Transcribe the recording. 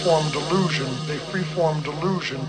freeform delusion, a freeform delusion,